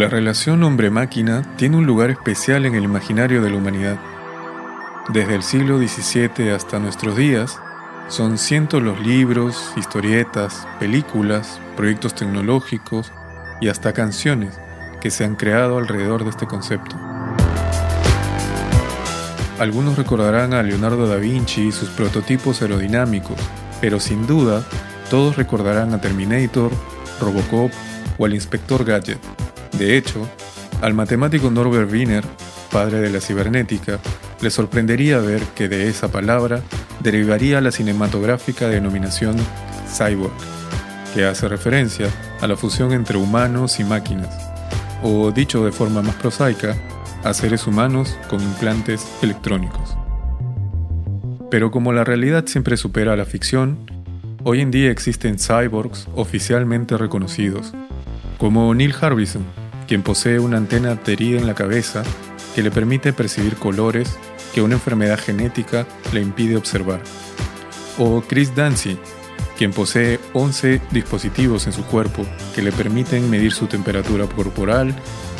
La relación hombre-máquina tiene un lugar especial en el imaginario de la humanidad. Desde el siglo XVII hasta nuestros días, son cientos los libros, historietas, películas, proyectos tecnológicos y hasta canciones que se han creado alrededor de este concepto. Algunos recordarán a Leonardo da Vinci y sus prototipos aerodinámicos, pero sin duda todos recordarán a Terminator, Robocop o al Inspector Gadget. De hecho, al matemático Norbert Wiener, padre de la cibernética, le sorprendería ver que de esa palabra derivaría la cinematográfica denominación cyborg, que hace referencia a la fusión entre humanos y máquinas, o dicho de forma más prosaica, a seres humanos con implantes electrónicos. Pero como la realidad siempre supera a la ficción, hoy en día existen cyborgs oficialmente reconocidos, como Neil Harbison, quien posee una antena adherida en la cabeza que le permite percibir colores que una enfermedad genética le impide observar. O Chris Dancy, quien posee 11 dispositivos en su cuerpo que le permiten medir su temperatura corporal,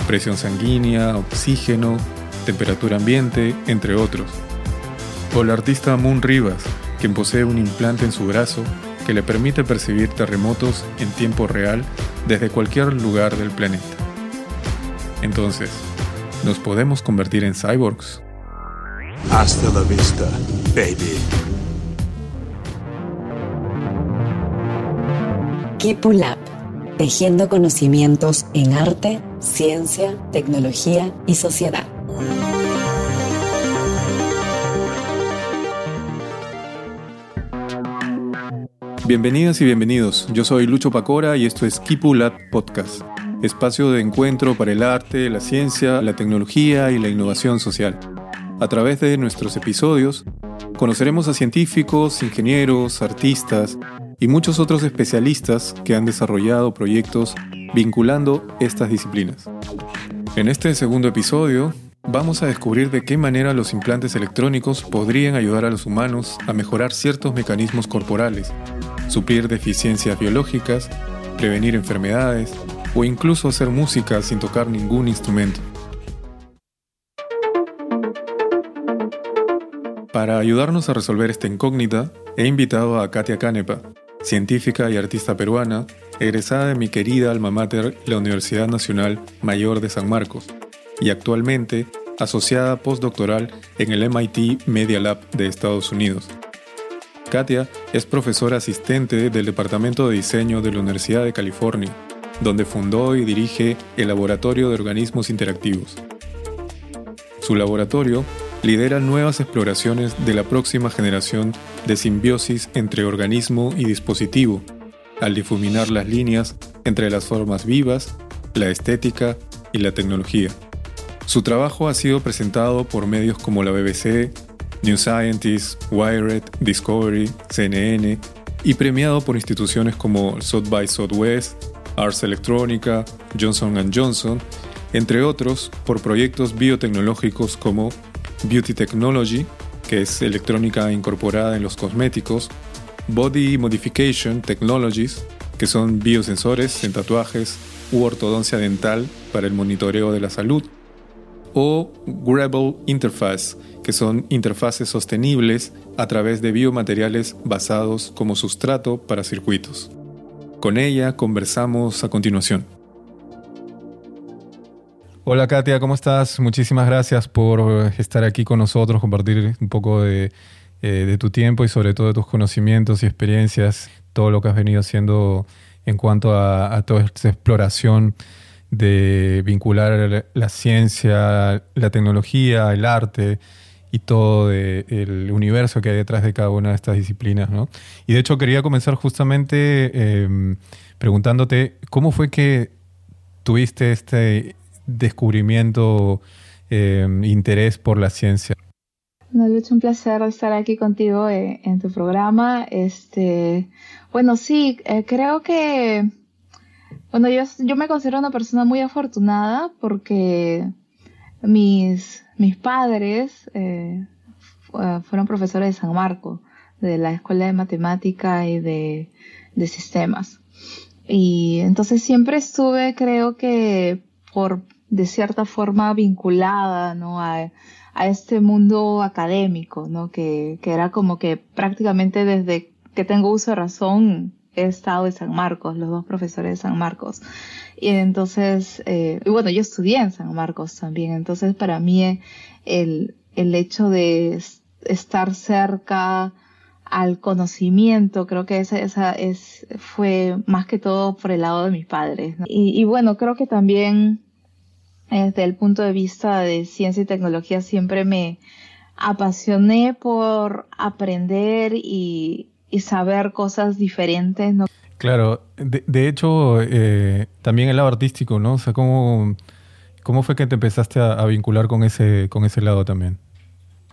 presión sanguínea, oxígeno, temperatura ambiente, entre otros. O el artista Moon Rivas, quien posee un implante en su brazo que le permite percibir terremotos en tiempo real desde cualquier lugar del planeta. Entonces, ¿nos podemos convertir en cyborgs? Hasta la vista, baby. Kipulab, tejiendo conocimientos en arte, ciencia, tecnología y sociedad. Bienvenidas y bienvenidos. Yo soy Lucho Pacora y esto es Kipulab Podcast, espacio de encuentro para el arte, la ciencia, la tecnología y la innovación social. A través de nuestros episodios, conoceremos a científicos, ingenieros, artistas y muchos otros especialistas que han desarrollado proyectos vinculando estas disciplinas. En este segundo episodio, vamos a descubrir de qué manera los implantes electrónicos podrían ayudar a los humanos a mejorar ciertos mecanismos corporales, suplir deficiencias biológicas, prevenir enfermedades o incluso hacer música sin tocar ningún instrumento. Para ayudarnos a resolver esta incógnita, he invitado a Katia Canepa, científica y artista peruana, egresada de mi querida alma mater, la Universidad Nacional Mayor de San Marcos, y actualmente asociada postdoctoral en el MIT Media Lab de Estados Unidos. Katia es profesora asistente del Departamento de Diseño de la Universidad de California, donde fundó y dirige el Laboratorio de Organismos Interactivos. Su laboratorio lidera nuevas exploraciones de la próxima generación de simbiosis entre organismo y dispositivo, al difuminar las líneas entre las formas vivas, la estética y la tecnología. Su trabajo ha sido presentado por medios como la BBC, New Scientist, Wired, Discovery, CNN y premiado por instituciones como South by Southwest, Ars Electronica, Johnson Johnson, entre otros por proyectos biotecnológicos como Beauty Technology, que es electrónica incorporada en los cosméticos, Body Modification Technologies, que son biosensores en tatuajes u ortodoncia dental para el monitoreo de la salud, o Wearable Interface, que son interfaces sostenibles a través de biomateriales basados como sustrato para circuitos. Con ella conversamos a continuación. Hola Katia, ¿cómo estás? Muchísimas gracias por estar aquí con nosotros, compartir un poco de, eh, tu tiempo y sobre todo de tus conocimientos y experiencias, todo lo que has venido haciendo en cuanto a, toda esta exploración de vincular la ciencia, la tecnología, el arte y todo el universo que hay detrás de cada una de estas disciplinas. ¿no? Y de hecho quería comenzar justamente em, preguntándote cómo fue que tuviste este descubrimiento, eh, interés por la ciencia. No, Lucho, un placer estar aquí contigo eh, en tu programa. Este, bueno, sí, eh, creo que, bueno, yo, yo me considero una persona muy afortunada porque mis, mis padres fueron profesores de San Marco, de la Escuela de Matemática y de, de Sistemas. Y entonces siempre estuve, creo que, por de cierta forma vinculada, ¿no? A, a este mundo académico, ¿no? Que, que era como que prácticamente desde que tengo uso de razón he estado en San Marcos, los dos profesores de San Marcos. Y entonces, eh, y bueno, yo estudié en San Marcos también, entonces para mí el, el hecho de estar cerca al conocimiento, creo que esa, esa es, fue más que todo por el lado de mis padres. Y, y bueno, creo que también desde el punto de vista de ciencia y tecnología siempre me apasioné por aprender y, saber cosas diferentes. Claro, de, hecho, eh, también el lado artístico, ¿no? O sea, ¿cómo, cómo fue que te empezaste a, vincular con ese, con ese lado también?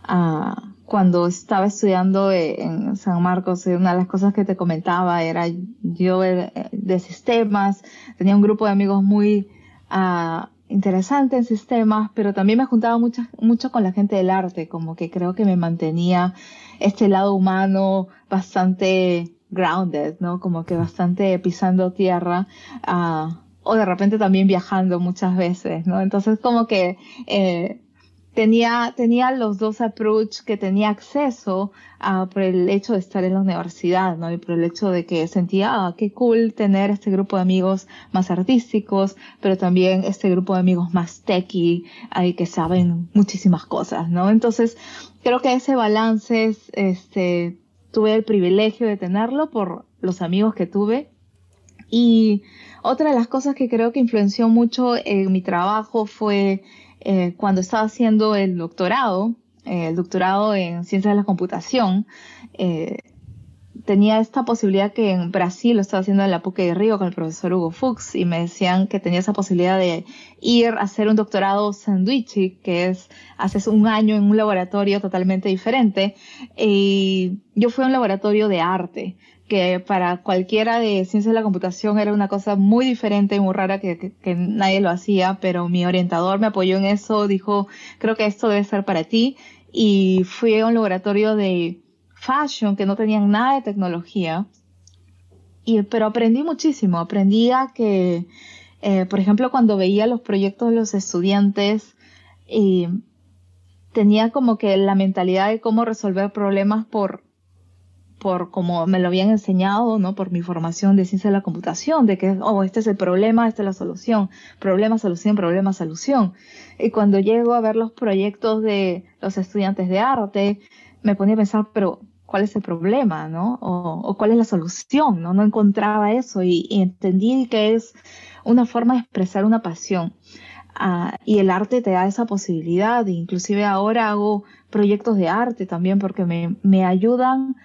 Ah, cuando estaba estudiando en San Marcos, eh, una de las cosas que te comentaba era yo de, sistemas, tenía un grupo de amigos muy... Uh, interesante en sistemas, pero también me juntaba mucho, mucho con la gente del arte, como que creo que me mantenía este lado humano bastante grounded, ¿no? Como que bastante pisando tierra, uh, o de repente también viajando muchas veces, ¿no? Entonces como que eh, tenía, tenía los dos approach que tenía acceso uh, por el hecho de estar en la universidad, ¿no? Y por el hecho de que sentía, ah, qué cool tener este grupo de amigos más artísticos, pero también este grupo de amigos más techy, ahí que saben muchísimas cosas, ¿no? Entonces, creo que ese balance, este, tuve el privilegio de tenerlo por los amigos que tuve. Y otra de las cosas que creo que influenció mucho en mi trabajo fue eh, cuando estaba haciendo el doctorado, eh, el doctorado en ciencias de la computación, eh, tenía esta posibilidad que en Brasil lo estaba haciendo en la PUC de Río con el profesor Hugo Fuchs y me decían que tenía esa posibilidad de ir a hacer un doctorado sandwich, que es haces un año en un laboratorio totalmente diferente. Y yo fui a un laboratorio de arte que para cualquiera de ciencias de la computación era una cosa muy diferente y muy rara que, nadie lo hacía, pero mi orientador me apoyó en eso, dijo, creo que esto debe ser para ti, y fui a un laboratorio de fashion que no tenían nada de tecnología, y, pero aprendí muchísimo, aprendí a que, eh, por ejemplo, cuando veía los proyectos de los estudiantes, tenía como que la mentalidad de cómo resolver problemas por por como me lo habían enseñado, ¿no? Por mi formación de ciencia de la computación, de que, oh, este es el problema, esta es la solución, problema, solución, problema, solución. Y cuando llego a ver los proyectos de los estudiantes de arte, me ponía a pensar, pero, ¿cuál es el problema, no? O, cuál es la solución, ¿no? No encontraba eso y, entendí que es una forma de expresar una pasión. Ah, y el arte te da esa posibilidad, inclusive ahora hago proyectos de arte también porque me, me ayudan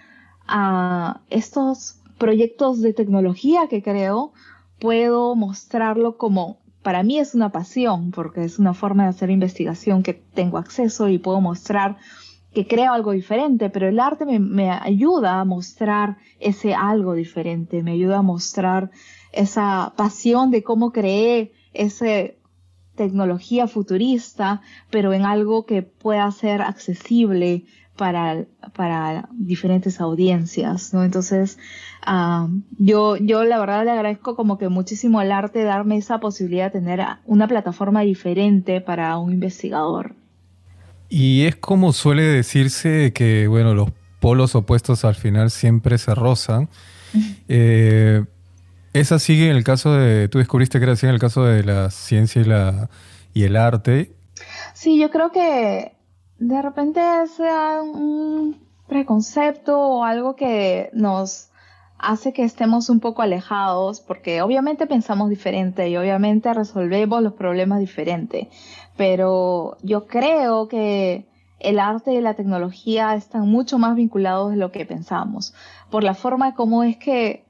a estos proyectos de tecnología que creo, puedo mostrarlo como, para mí es una pasión, porque es una forma de hacer investigación que tengo acceso y puedo mostrar que creo algo diferente, pero el arte me, me ayuda a mostrar ese algo diferente, me ayuda a mostrar esa pasión de cómo creé esa tecnología futurista, pero en algo que pueda ser accesible para, para diferentes audiencias, ¿no? Entonces, uh, yo, yo la verdad le agradezco como que muchísimo al arte darme esa posibilidad de tener una plataforma diferente para un investigador. Y es como suele decirse que, bueno, los polos opuestos al final siempre se rozan. eh, ¿Es así en el caso de, tú descubriste que era así en el caso de la ciencia y, la, y el arte? Sí, yo creo que de repente sea un preconcepto o algo que nos hace que estemos un poco alejados porque obviamente pensamos diferente y obviamente resolvemos los problemas diferente, pero yo creo que el arte y la tecnología están mucho más vinculados de lo que pensamos, por la forma de cómo es que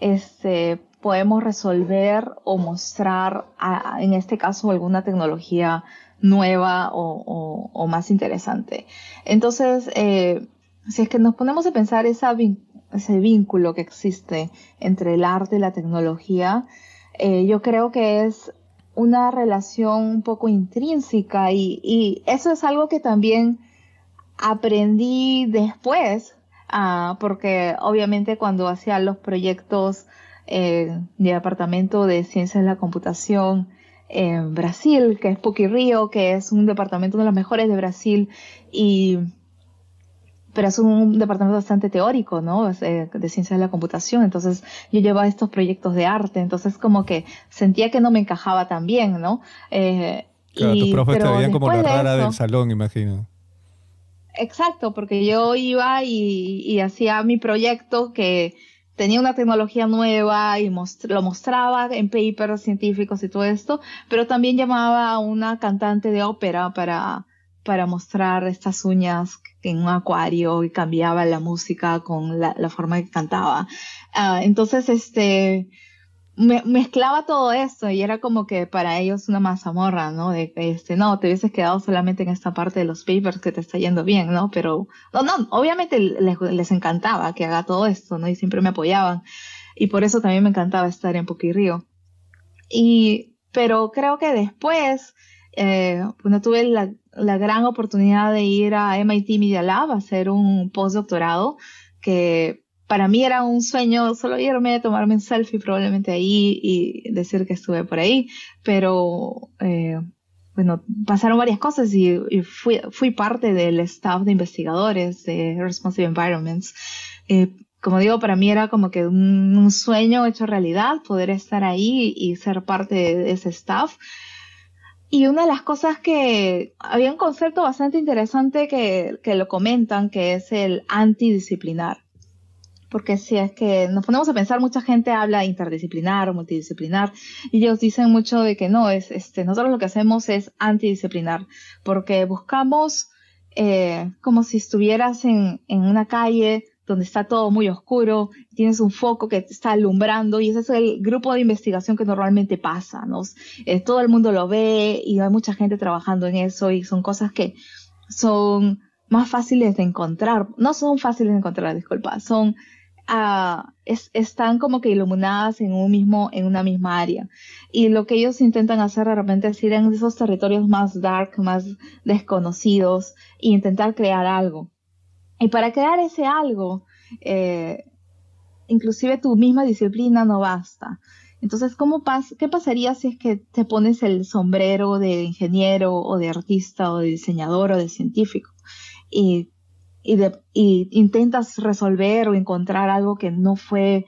este, podemos resolver o mostrar, en este caso, alguna tecnología nueva o, más interesante. Entonces, eh, si es que nos ponemos a pensar esa, ese vínculo que existe entre el arte y la tecnología, eh, yo creo que es una relación un poco intrínseca y, eso es algo que también aprendí después, ah, porque obviamente cuando hacía los proyectos eh, de departamento de ciencias de la computación, en Brasil, que es Puki Rio, que es un departamento de los mejores de Brasil y pero es un departamento bastante teórico, ¿no? Eh, de ciencia de la computación. Entonces yo llevaba estos proyectos de arte, entonces como que sentía que no me encajaba tan bien, ¿no? Eh, claro, tus profes te veían como la rara del salón, imagino. Exacto, porque yo iba y, hacía mi proyecto que tenía una tecnología nueva y lo mostraba en papers científicos y todo esto, pero también llamaba a una cantante de ópera para, para mostrar estas uñas en un acuario y cambiaba la música con la, forma que cantaba. Ah, entonces, este, me, mezclaba todo esto y era como que para ellos una mazamorra, ¿no? De este, no, te hubieses quedado solamente en esta parte de los papers que te está yendo bien, ¿no? Pero, no, no, obviamente les, les encantaba que haga todo esto, ¿no? Y siempre me apoyaban. Y por eso también me encantaba estar en Poquirrío. Y, pero creo que después, eh, bueno, tuve la, la gran oportunidad de ir a MIT Media Lab a hacer un postdoctorado que para mí era un sueño solo irme, tomarme un selfie probablemente ahí y decir que estuve por ahí, pero eh, bueno, pasaron varias cosas y, fui, fui, parte del staff de investigadores de Responsive Environments. Eh, como digo, para mí era como que un, un, sueño hecho realidad poder estar ahí y ser parte de ese staff. Y una de las cosas que había un concepto bastante interesante que, que lo comentan, que es el antidisciplinar. Porque si es que nos ponemos a pensar, mucha gente habla interdisciplinar o multidisciplinar, y ellos dicen mucho de que no, es, este, nosotros lo que hacemos es antidisciplinar, porque buscamos eh, como si estuvieras en, en una calle donde está todo muy oscuro, tienes un foco que te está alumbrando y ese es el grupo de investigación que normalmente pasa, ¿no? Eh, todo el mundo lo ve y hay mucha gente trabajando en eso y son cosas que son más fáciles de encontrar, no son fáciles de encontrar, disculpa, son uh, están como que iluminadas en un mismo, en una misma área. Y lo que ellos intentan hacer de repente es ir en esos territorios más dark, más desconocidos e intentar crear algo. Y para crear ese algo, eh, inclusive tu misma disciplina no basta. Entonces, ¿cómo ¿qué pasaría si es que te pones el sombrero de ingeniero o de artista o de diseñador o de científico y, intentas resolver o encontrar algo que no fue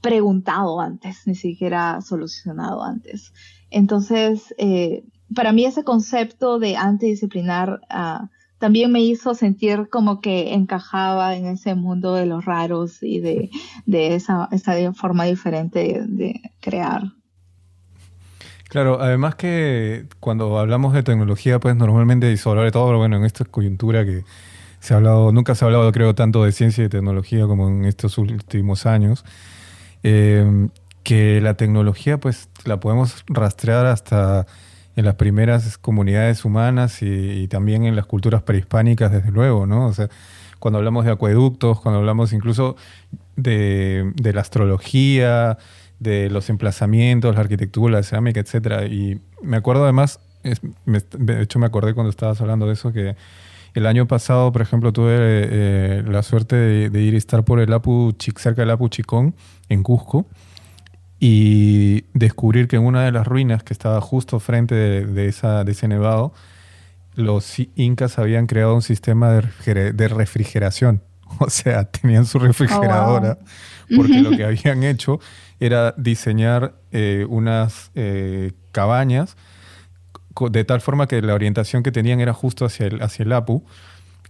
preguntado antes, ni siquiera solucionado antes? Entonces, eh, para mí ese concepto de antidisciplinar uh, también me hizo sentir como que encajaba en ese mundo de los raros y de, esa, esa forma diferente de, crear. Claro, además que cuando hablamos de tecnología, pues normalmente, y sobre todo, bueno, en esta coyuntura que se ha hablado, nunca se ha hablado, creo, tanto de ciencia y tecnología como en estos últimos años, eh, que la tecnología, pues, la podemos rastrear hasta en las primeras comunidades humanas y, también en las culturas prehispánicas, desde luego, ¿no? O sea, cuando hablamos de acueductos, cuando hablamos incluso de, la astrología, de los emplazamientos, la arquitectura, la cerámica, etc. Y me acuerdo además, de hecho me acordé cuando estabas hablando de eso, que el año pasado, por ejemplo, tuve eh, la suerte de, ir y estar por el Apu, cerca del Apu Chicón, en Cusco y descubrir que en una de las ruinas que estaba justo frente de, esa, de ese nevado, los incas habían creado un sistema de, refrigeración. O sea, tenían su refrigeradora, oh, porque lo que habían hecho era diseñar eh, unas eh, cabañas de tal forma que la orientación que tenían era justo hacia el, hacia el Apu,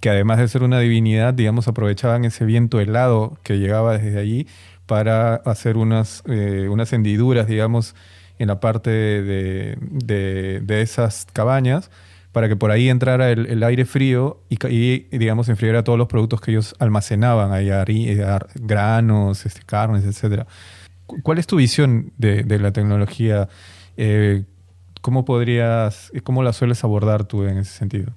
que además de ser una divinidad, digamos, aprovechaban ese viento helado que llegaba desde allí para hacer unas, eh, unas hendiduras, digamos, en la parte de, de, esas cabañas para que por ahí entrara el, aire frío y, y, digamos, enfriara todos los productos que ellos almacenaban, ahí, eh, granos, este, carnes, etc. ¿Cuál es tu visión de, la tecnología? Eh, ¿Cómo podrías, cómo la sueles abordar tú en ese sentido?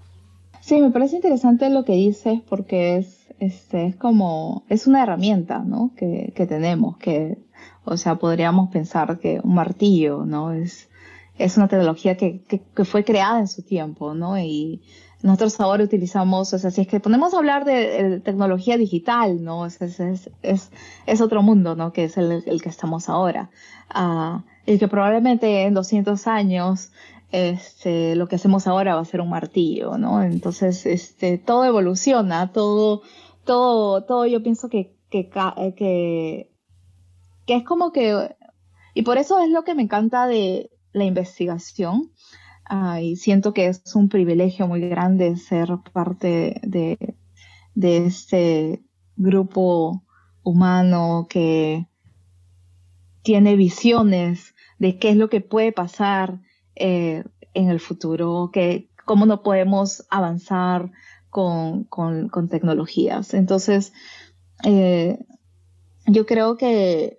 Sí, me parece interesante lo que dices porque es este, es como, es una herramienta, ¿no? Que, que tenemos, que, o sea, podríamos pensar que un martillo, ¿no? Es, es una tecnología que, que, fue creada en su tiempo, ¿no? Y nosotros ahora utilizamos, o sea, si es que ponemos a hablar de, tecnología digital, ¿no? Es, es, es, es, otro mundo, ¿no? Que es el, el que estamos ahora. Uh, y que probablemente en 200 años este, lo que hacemos ahora va a ser un martillo, ¿no? Entonces, este, todo evoluciona, todo, todo, todo yo pienso que, que, que, es como que, y por eso es lo que me encanta de la investigación, y siento que es un privilegio muy grande ser parte de, de este grupo humano que tiene visiones de qué es lo que puede pasar eh, en el futuro, que cómo no podemos avanzar con, tecnologías. Entonces, eh, yo creo que,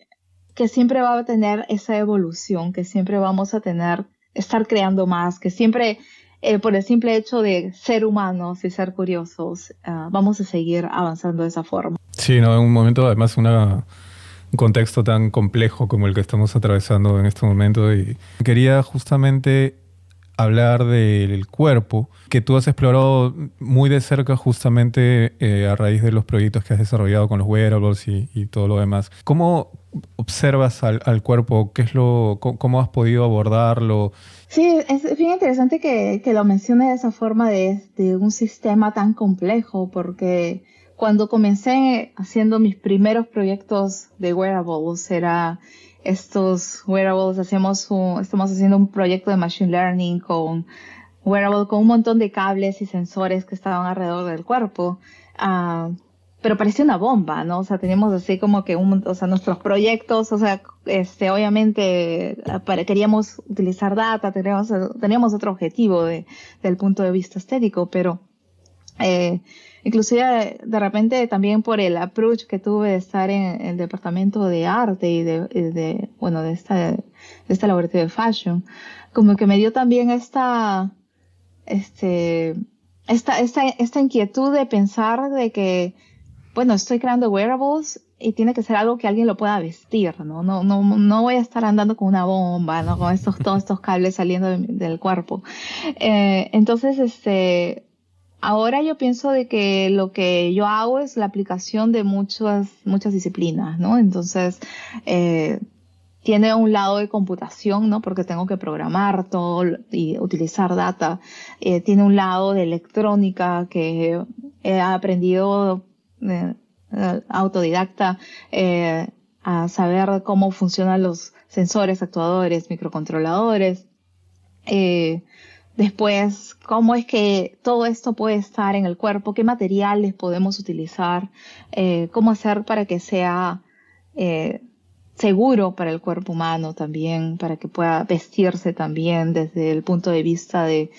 que siempre va a tener esa evolución, que siempre vamos a tener, estar creando más, que siempre eh, por el simple hecho de ser humanos y ser curiosos, ah, vamos a seguir avanzando de esa forma. Sí, no, en un momento además una, un contexto tan complejo como el que estamos atravesando en este momento y quería justamente hablar del cuerpo, que tú has explorado muy de cerca justamente eh, a raíz de los proyectos que has desarrollado con los wearables y, todo lo demás. ¿Cómo observas al, cuerpo? ¿Qué es lo, cómo, has podido abordarlo? Sí, es bien interesante que, lo menciones de esa forma de, de, un sistema tan complejo, porque cuando comencé haciendo mis primeros proyectos de wearables, era estos wearables, hacemos un, estamos haciendo un proyecto de machine learning con wearable con un montón de cables y sensores que estaban alrededor del cuerpo. Uh, pero parecía una bomba, ¿no? O sea, teníamos así como que un, o sea, nuestros proyectos, o sea, este, obviamente para, queríamos utilizar data, teníamos, teníamos otro objetivo de, del punto de vista estético, pero eh, inclusive de repente también por el approach que tuve de estar en el departamento de arte y de, de bueno, de esta, de este laboratorio de fashion, como que me dio también esta, este, esta, esta, esta inquietud de pensar de que bueno, estoy creando wearables y tiene que ser algo que alguien lo pueda vestir, ¿no? No, no, no voy a estar andando con una bomba, ¿no? Con estos, todos estos cables saliendo del cuerpo. Eh, entonces, este, ahora yo pienso de que lo que yo hago es la aplicación de muchas, muchas disciplinas, ¿no? Entonces, eh, tiene un lado de computación, ¿no? Porque tengo que programar todo y utilizar data. Eh, tiene un lado de electrónica que he aprendido eh, autodidacta eh, a saber cómo funcionan los sensores, actuadores, microcontroladores. Eh, después, cómo es que todo esto puede estar en el cuerpo, qué materiales podemos utilizar, cómo hacer para que sea seguro para el cuerpo humano también, para que pueda vestirse también desde el punto de vista de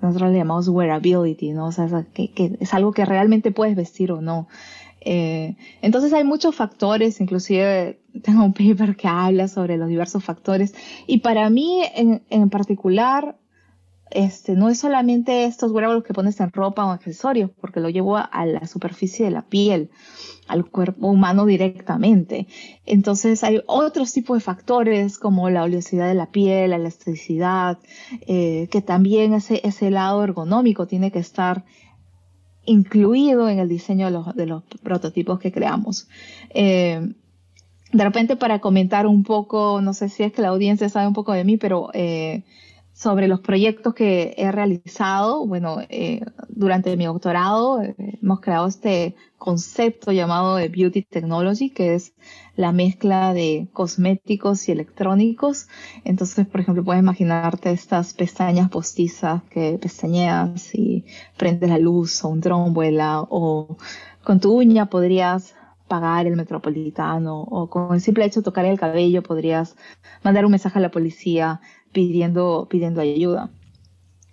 nosotros le llamamos wearability, ¿no? O sea, que, es algo que realmente puedes vestir o no. Eh, entonces hay muchos factores, inclusive tengo un paper que habla sobre los diversos factores y para mí en, en particular este, no es solamente estos wearables que pones en ropa o accesorios, porque lo llevo a, la superficie de la piel, al cuerpo humano directamente. Entonces hay otros tipos de factores como la oleosidad de la piel, la elasticidad, eh, que también ese, ese lado ergonómico tiene que estar incluido en el diseño de los, de los prototipos que creamos. Eh, de repente para comentar un poco, no sé si es que la audiencia sabe un poco de mí, pero eh, sobre los proyectos que he realizado. Bueno, eh, durante mi doctorado eh, hemos creado este concepto llamado Beauty Technology, que es la mezcla de cosméticos y electrónicos. Entonces, por ejemplo, puedes imaginarte estas pestañas postizas que pestañeas y prendes la luz o un dron vuela o con tu uña podrías pagar el metropolitano o con el simple hecho de tocar el cabello podrías mandar un mensaje a la policía pidiendo, pidiendo ayuda.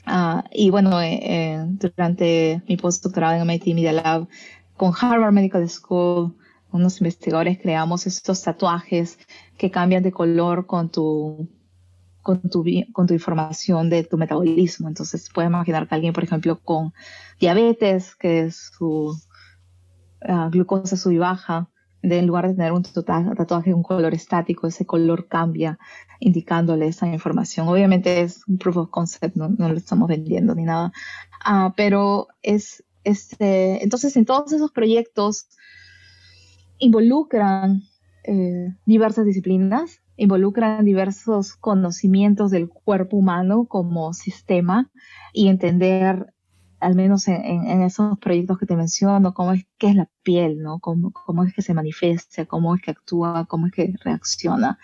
Uh, y bueno, eh, eh, durante mi postdoctorado en MIT Media Lab, con Harvard Medical School, unos investigadores creamos estos tatuajes que cambian de color con tu, con tu, con tu información de tu metabolismo. Entonces, puedes imaginar que alguien, por ejemplo, con diabetes, que su uh, glucosa sube y baja, de, en lugar de tener un tatuaje un color estático, ese color cambia indicándole esa información. Obviamente es un proof of concept, no, lo estamos vendiendo ni nada, uh, pero es, este, entonces en todos esos proyectos involucran eh, diversas disciplinas involucran diversos conocimientos del cuerpo humano como sistema y entender, al menos en, esos proyectos que te menciono, cómo es qué es la piel, ¿no? Cómo, es que se manifiesta, cómo es que actúa, cómo es que reacciona.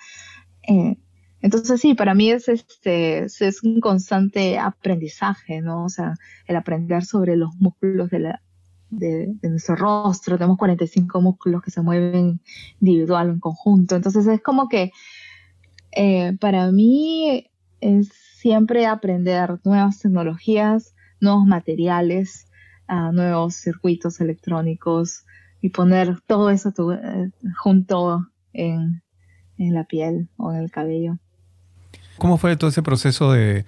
Eh, entonces sí, para mí es este es un constante aprendizaje, ¿no? O sea, el aprender sobre los músculos de la de, nuestro rostro, tenemos 45 músculos que se mueven individual en conjunto. Entonces es como que eh, para mí es siempre aprender nuevas tecnologías, nuevos materiales, uh, nuevos circuitos electrónicos y poner todo eso eh, junto en, en, la piel o en el cabello. ¿Cómo fue todo ese proceso de,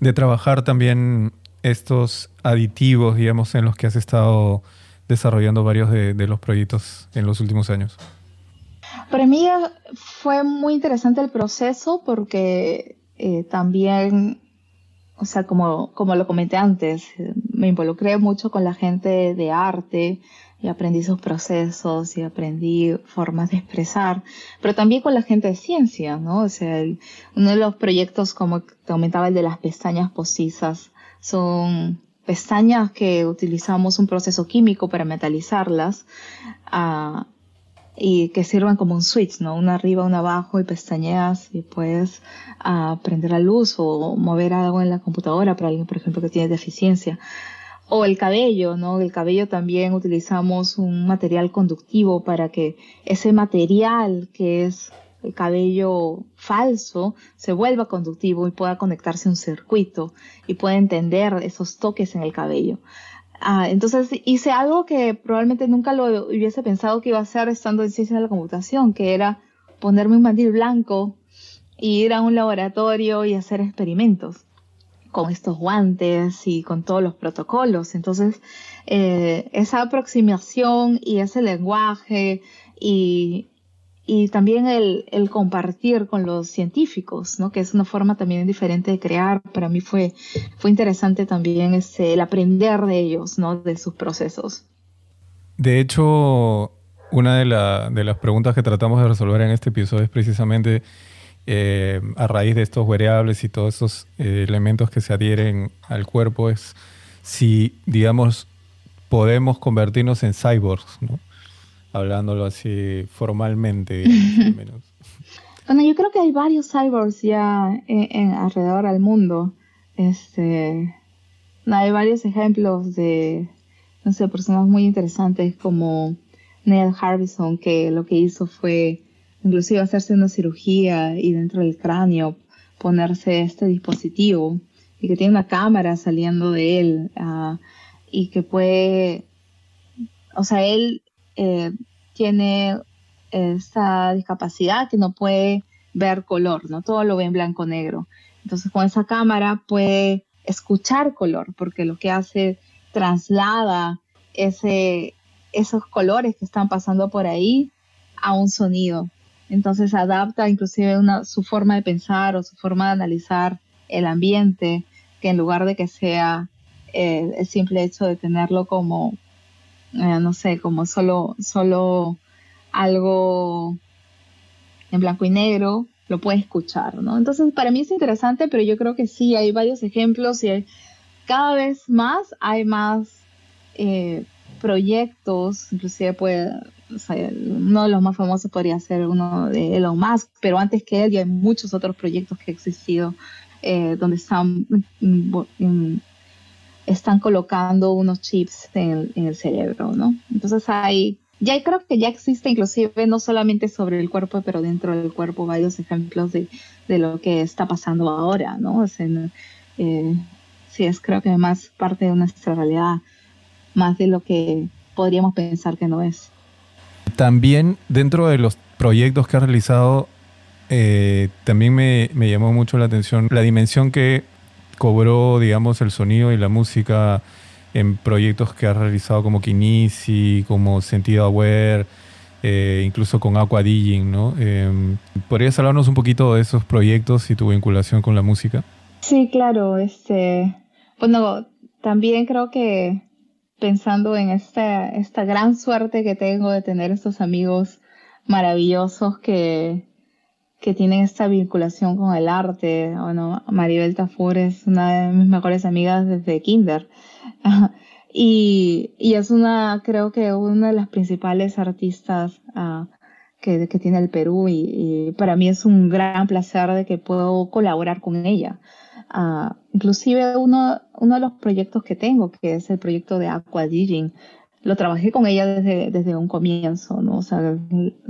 de trabajar también estos aditivos, digamos, en los que has estado desarrollando varios de, los proyectos en los últimos años? Para mí fue muy interesante el proceso porque eh, también, o sea, como, como lo comenté antes, me involucré mucho con la gente de arte y aprendí sus procesos y aprendí formas de expresar, pero también con la gente de ciencia, ¿no? O sea, uno de los proyectos, como te comentaba, el de las pestañas postizas, son pestañas que utilizamos un proceso químico para metalizarlas uh, y que sirven como un switch, ¿no? Una arriba, una abajo y pestañeas y puedes uh, prender la luz o mover algo en la computadora para alguien, por ejemplo, que tiene deficiencia. O el cabello, ¿no? El cabello también utilizamos un material conductivo para que ese material que es el cabello falso se vuelva conductivo y pueda conectarse a un circuito y pueda entender esos toques en el cabello. Ah, entonces hice algo que probablemente nunca lo hubiese pensado que iba a hacer estando en ciencia de la computación, que era ponerme un mandil blanco y ir a un laboratorio y hacer experimentos con estos guantes y con todos los protocolos. Entonces, eh, esa aproximación y ese lenguaje y, y también el, compartir con los científicos, ¿no? que es una forma también diferente de crear. Para mí fue, fue interesante también ese, el aprender de ellos, ¿no? de sus procesos. De hecho, una de, la, de las preguntas que tratamos de resolver en este episodio es precisamente eh, a raíz de estos variables y todos esos eh, elementos que se adhieren al cuerpo, es si, digamos, podemos convertirnos en cyborgs, ¿no? Hablándolo así formalmente. menos. Bueno, yo creo que hay varios cyborgs ya en, alrededor del mundo. Este, hay varios ejemplos de, no sé, personas muy interesantes como Neil Harbison, que lo que hizo fue inclusive hacerse una cirugía y dentro del cráneo ponerse este dispositivo y que tiene una cámara saliendo de él uh, y que puede, o sea, él eh, tiene esta discapacidad que no puede ver color, no todo lo ve en blanco negro. Entonces con esa cámara puede escuchar color porque lo que hace traslada ese, esos colores que están pasando por ahí a un sonido. Entonces adapta inclusive una, su forma de pensar o su forma de analizar el ambiente, que en lugar de que sea eh, el simple hecho de tenerlo como eh, no sé, como solo, solo algo en blanco y negro, lo puede escuchar, ¿no? Entonces, para mí es interesante, pero yo creo que sí, hay varios ejemplos y cada vez más hay más eh, proyectos, inclusive puede, uno de los más famosos podría ser uno de Elon Musk, pero antes que él ya hay muchos otros proyectos que han existido eh, donde están están colocando unos chips en el, cerebro, ¿no? Entonces hay, ya creo que ya existe inclusive no solamente sobre el cuerpo, pero dentro del cuerpo varios ejemplos de, lo que está pasando ahora, ¿no? O sea, eh, sí, es creo que más parte de nuestra realidad, más de lo que podríamos pensar que no es. También dentro de los proyectos que has realizado, eh, también me, me, llamó mucho la atención la dimensión que cobró, digamos, el sonido y la música en proyectos que ha realizado como Kinisi, como Sentido Aware, eh, incluso con Aqua DJing, ¿no? Em, ¿Podrías hablarnos un poquito de esos proyectos y tu vinculación con la música? Sí, claro. Este, bueno, también creo que pensando en esta, esta gran suerte que tengo de tener estos amigos maravillosos que, que tienen esta vinculación con el arte. Bueno, Maribel Tafur es una de mis mejores amigas desde kinder. y, y, es una, creo que una de las principales artistas uh, que, que, tiene el Perú y, y, para mí es un gran placer de que puedo colaborar con ella. Uh, inclusive uno, uno de los proyectos que tengo, que es el proyecto de Aqua Digging, lo trabajé con ella desde, desde un comienzo, ¿no? O sea,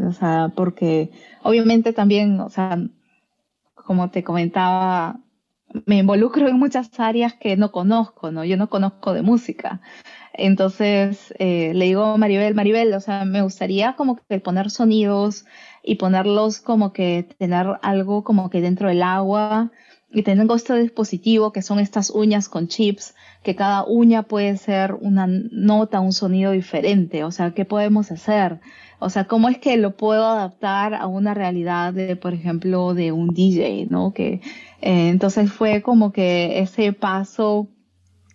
o sea, porque obviamente también, o sea, como te comentaba, me involucro en muchas áreas que no conozco, ¿no? Yo no conozco de música. Entonces, eh, le digo a Maribel, Maribel, o sea, me gustaría como que poner sonidos y ponerlos como que tener algo como que dentro del agua y tengo este dispositivo que son estas uñas con chips, que cada uña puede ser una nota, un sonido diferente. O sea, ¿qué podemos hacer? O sea, ¿cómo es que lo puedo adaptar a una realidad de, por ejemplo, de un DJ, ¿no? Que, eh, entonces fue como que ese paso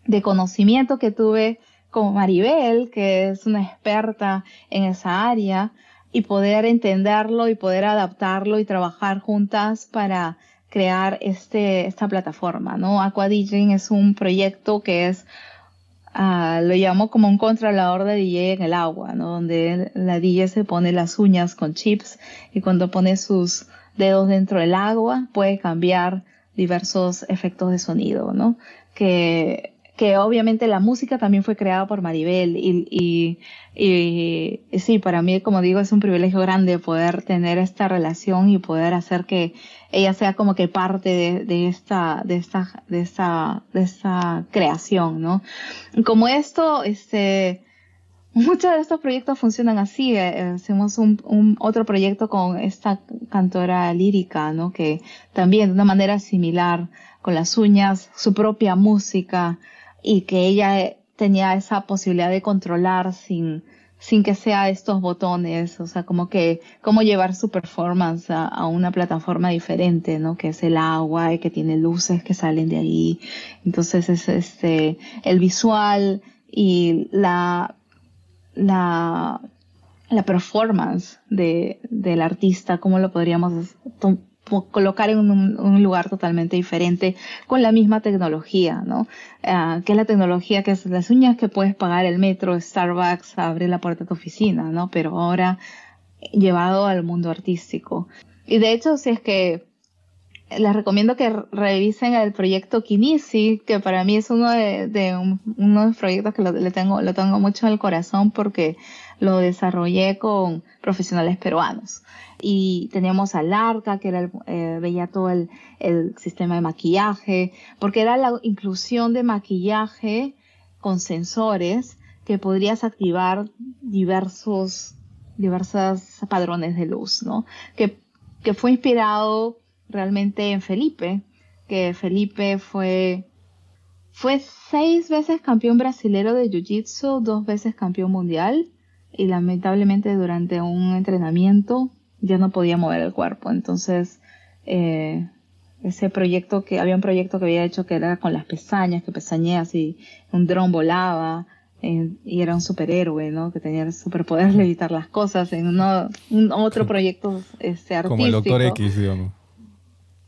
de conocimiento que tuve con Maribel, que es una experta en esa área, y poder entenderlo y poder adaptarlo y trabajar juntas para crear este, esta plataforma, ¿no? DJing es un proyecto que es, uh, lo llamo como un controlador de DJ en el agua, ¿no? Donde la DJ se pone las uñas con chips y cuando pone sus dedos dentro del agua puede cambiar diversos efectos de sonido, ¿no? Que que obviamente la música también fue creada por Maribel y, y, y, sí, para mí, como digo, es un privilegio grande poder tener esta relación y poder hacer que ella sea como que parte de, de esta, de esta, de esta, de esta creación, ¿no? Como esto, este, muchos de estos proyectos funcionan así. Eh, hacemos un, un, otro proyecto con esta cantora lírica, ¿no? Que también de una manera similar, con las uñas, su propia música, y que ella tenía esa posibilidad de controlar sin, sin que sea estos botones, o sea, como que cómo llevar su performance a, una plataforma diferente, ¿no? Que es el agua y que tiene luces que salen de ahí. Entonces es este, el visual y la, la, la performance de, del artista, cómo lo podríamos colocar en un, lugar totalmente diferente con la misma tecnología, ¿no? Uh, que es la tecnología que es las uñas que puedes pagar el metro, Starbucks, abre la puerta de tu oficina, ¿no? Pero ahora llevado al mundo artístico. Y de hecho, si es que les recomiendo que revisen el proyecto Kinisi, que para mí es uno de, de los proyectos que lo, le tengo, lo tengo mucho en el corazón porque lo desarrollé con profesionales peruanos y teníamos a Larca, que era eh, veía todo el, el, sistema de maquillaje, porque era la inclusión de maquillaje con sensores que podrías activar diversos, diversos padrones de luz, ¿no? Que, que fue inspirado realmente en Felipe, que Felipe fue fue seis veces campeón brasilero de Jiu-Jitsu, dos veces campeón mundial y lamentablemente durante un entrenamiento ya no podía mover el cuerpo. Entonces, eh, ese proyecto que había un proyecto que había hecho que era con las pestañas, que pestañeas y un dron volaba eh, y era un superhéroe, ¿no? Que tenía el superpoder de evitar las cosas en uno, un otro proyecto este, artístico. Como el Doctor X, digamos.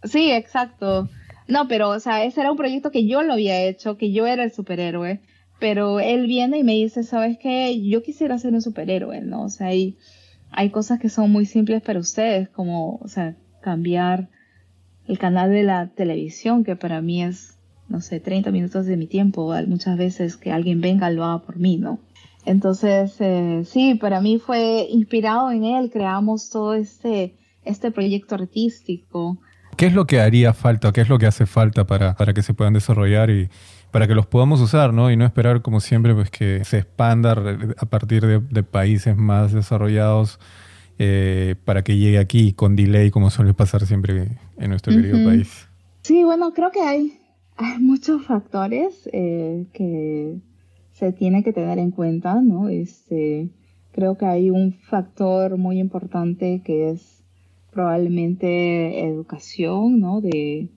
Sí, exacto. No, pero, o sea, ese era un proyecto que yo lo había hecho, que yo era el superhéroe, pero él viene y me dice, ¿sabes qué? Yo quisiera ser un superhéroe, ¿no? O sea, y hay cosas que son muy simples para ustedes, como, o sea, cambiar el canal de la televisión, que para mí es, no sé, 30 minutos de mi tiempo, muchas veces que alguien venga lo haga por mí, ¿no? Entonces, eh, sí, para mí fue inspirado en él, creamos todo este, este proyecto artístico. ¿Qué es lo que haría falta, qué es lo que hace falta para, para que se puedan desarrollar y, para que los podamos usar, ¿no? Y no esperar, como siempre, pues que se expanda a partir de, países más desarrollados eh, para que llegue aquí con delay, como suele pasar siempre en nuestro querido país. Sí, bueno, creo que hay, hay muchos factores eh, que se tiene que tener en cuenta, ¿no? Este, creo que hay un factor muy importante que es probablemente educación, ¿no? De,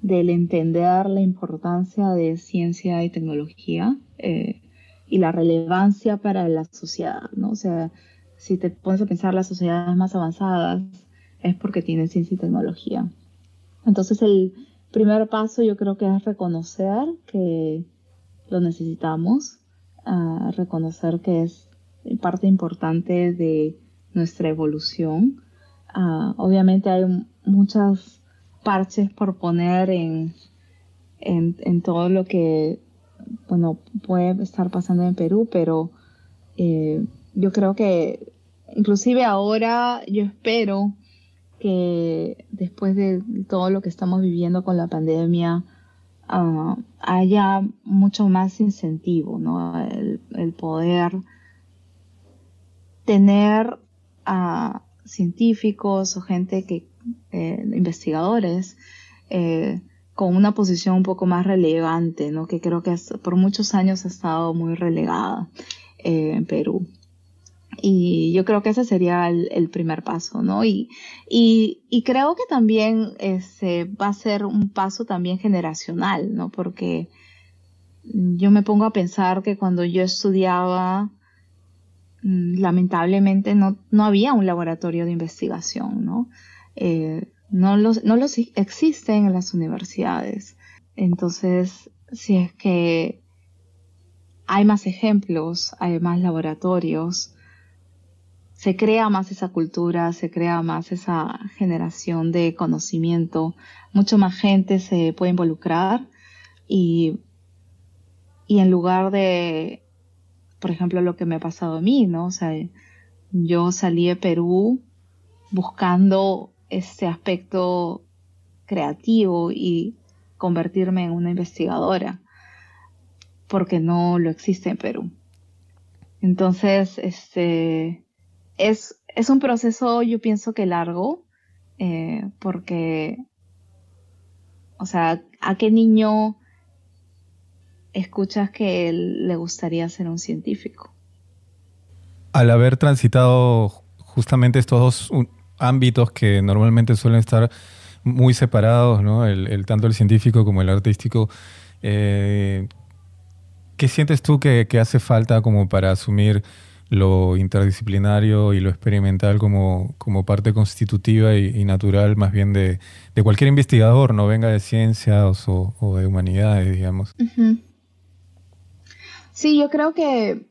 del entender la importancia de ciencia y tecnología eh, y la relevancia para la sociedad, ¿no? O sea, si te pones a pensar las sociedades más avanzadas, es porque tienen ciencia y tecnología. Entonces el primer paso yo creo que es reconocer que lo necesitamos, uh, reconocer que es parte importante de nuestra evolución. Uh, obviamente hay muchas parches por poner en, en, todo lo que bueno, puede estar pasando en Perú, pero eh, yo creo que inclusive ahora yo espero que después de todo lo que estamos viviendo con la pandemia uh, haya mucho más incentivo, ¿no? El, el poder tener a científicos o gente que, eh, investigadores, eh, con una posición un poco más relevante, ¿no? Que creo que por muchos años ha estado muy relegada eh, en Perú. Y yo creo que ese sería el, primer paso, ¿no? Y, y, creo que también este, va a ser un paso también generacional, ¿no? Porque yo me pongo a pensar que cuando yo estudiaba, lamentablemente no, no había un laboratorio de investigación, ¿no? Eh, no los, no los existen en las universidades. Entonces, si es que hay más ejemplos, hay más laboratorios, se crea más esa cultura, se crea más esa generación de conocimiento, mucho más gente se puede involucrar y, y en lugar de, por ejemplo, lo que me ha pasado a mí, ¿no? O sea, yo salí de Perú buscando este aspecto creativo y convertirme en una investigadora, porque no lo existe en Perú. Entonces, este, es, es un proceso, yo pienso que largo, eh, porque, o sea, ¿a qué niño escuchas que él le gustaría ser un científico? Al haber transitado justamente estos dos ámbitos que normalmente suelen estar muy separados, ¿no? el, tanto el científico como el artístico. Eh, ¿Qué sientes tú que, hace falta como para asumir lo interdisciplinario y lo experimental como, como parte constitutiva y, natural más bien de, cualquier investigador, no venga de ciencias o, de humanidades, digamos? Sí, yo creo que...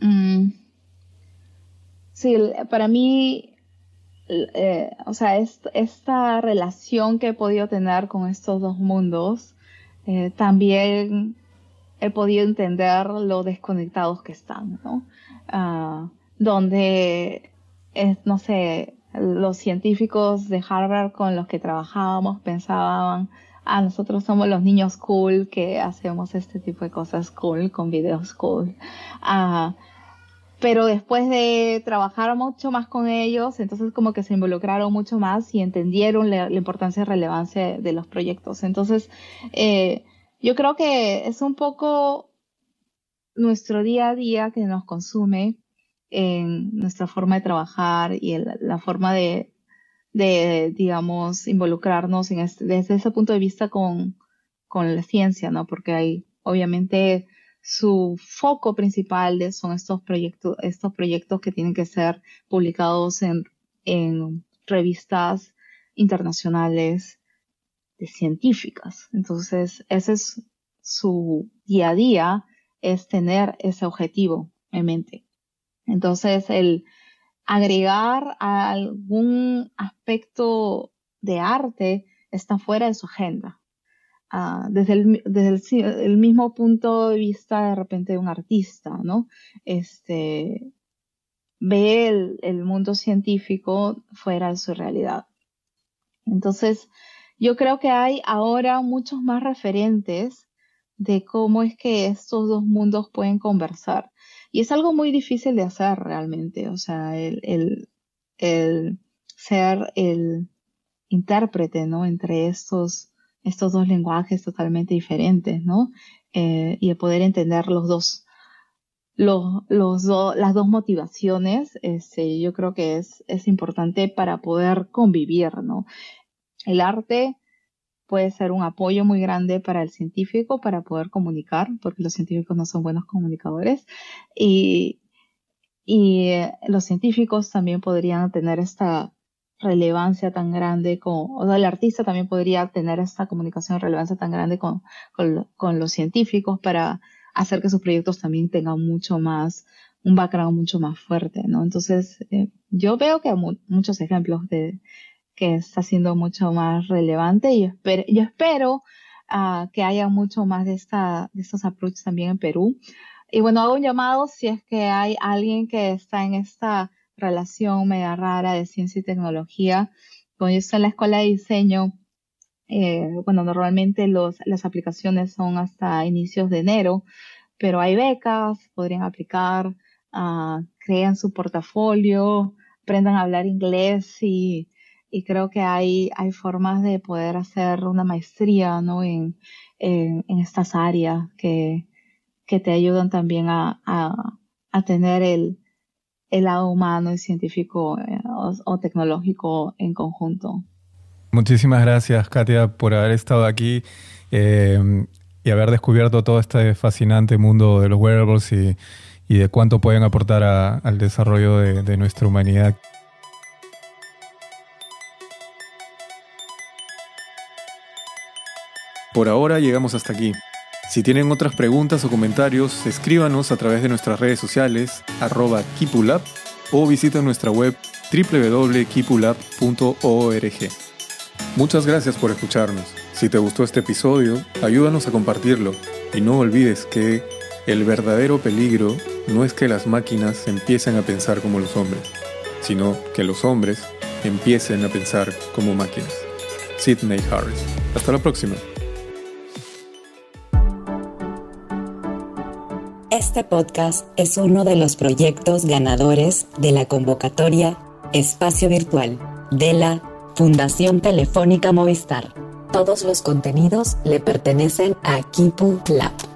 Mm, sí, para mí eh, o sea, esta relación que he podido tener con estos dos mundos, eh, también he podido entender lo desconectados que están, ¿no? Ah, donde, no sé, los científicos de Harvard con los que trabajábamos pensaban, ah, nosotros somos los niños cool que hacemos este tipo de cosas cool con videos cool. Ah, pero después de trabajar mucho más con ellos, entonces como que se involucraron mucho más y entendieron la, importancia y relevancia de, los proyectos. Entonces, eh, yo creo que es un poco nuestro día a día que nos consume en nuestra forma de trabajar y la forma de, de, digamos, involucrarnos en este, desde ese punto de vista con, con la ciencia, ¿no? Porque hay, obviamente, su foco principal son estos proyectos, estos proyectos que tienen que ser publicados en, en revistas internacionales de científicas. Entonces, ese es su día a día, es tener ese objetivo en mente. Entonces, el agregar algún aspecto de arte está fuera de su agenda. Ah, desde, el, desde el, mismo punto de vista de repente de un artista, ¿no? Este, ve el, el mundo científico fuera de su realidad. Entonces, yo creo que hay ahora muchos más referentes de cómo es que estos dos mundos pueden conversar. Y es algo muy difícil de hacer realmente, o sea, el, el, el ser el intérprete, ¿no? Entre estos estos dos lenguajes totalmente diferentes, ¿no? Eh, y el poder entender los dos, los, los las dos motivaciones, este, yo creo que es, es importante para poder convivir, ¿no? El arte puede ser un apoyo muy grande para el científico para poder comunicar, porque los científicos no son buenos comunicadores, y, y eh, los científicos también podrían tener esta relevancia tan grande con, o sea, el artista también podría tener esta comunicación relevancia tan grande con, con, los científicos para hacer que sus proyectos también tengan mucho más, un background mucho más fuerte, ¿no? Entonces, eh, yo veo que hay muchos ejemplos de que está siendo mucho más relevante y espero, yo espero uh, que haya mucho más de, esta, de estos approaches también en Perú. Y bueno, hago un llamado si es que hay alguien que está en esta relación media rara de ciencia y tecnología. Cuando yo estoy en la escuela de diseño, eh, bueno, normalmente los, las aplicaciones son hasta inicios de enero, pero hay becas, podrían aplicar, uh, crean su portafolio, aprendan a hablar inglés y, y creo que hay, hay formas de poder hacer una maestría ¿no? en, en, estas áreas que, que te ayudan también a, a, a tener el, el lado humano y científico eh, o, tecnológico en conjunto. Muchísimas gracias, Katia, por haber estado aquí eh, y haber descubierto todo este fascinante mundo de los wearables y, y de cuánto pueden aportar al desarrollo de, de nuestra humanidad. Por ahora llegamos hasta aquí. Si tienen otras preguntas o comentarios, escríbanos a través de nuestras redes sociales, arroba Kipulab, o visita nuestra web www.kipulab.org. Muchas gracias por escucharnos. Si te gustó este episodio, ayúdanos a compartirlo y no olvides que el verdadero peligro no es que las máquinas empiecen a pensar como los hombres, sino que los hombres empiecen a pensar como máquinas. Sidney Harris. Hasta la próxima. Este podcast es uno de los proyectos ganadores de la convocatoria Espacio Virtual de la Fundación Telefónica Movistar. Todos los contenidos le pertenecen a Kipu Lab.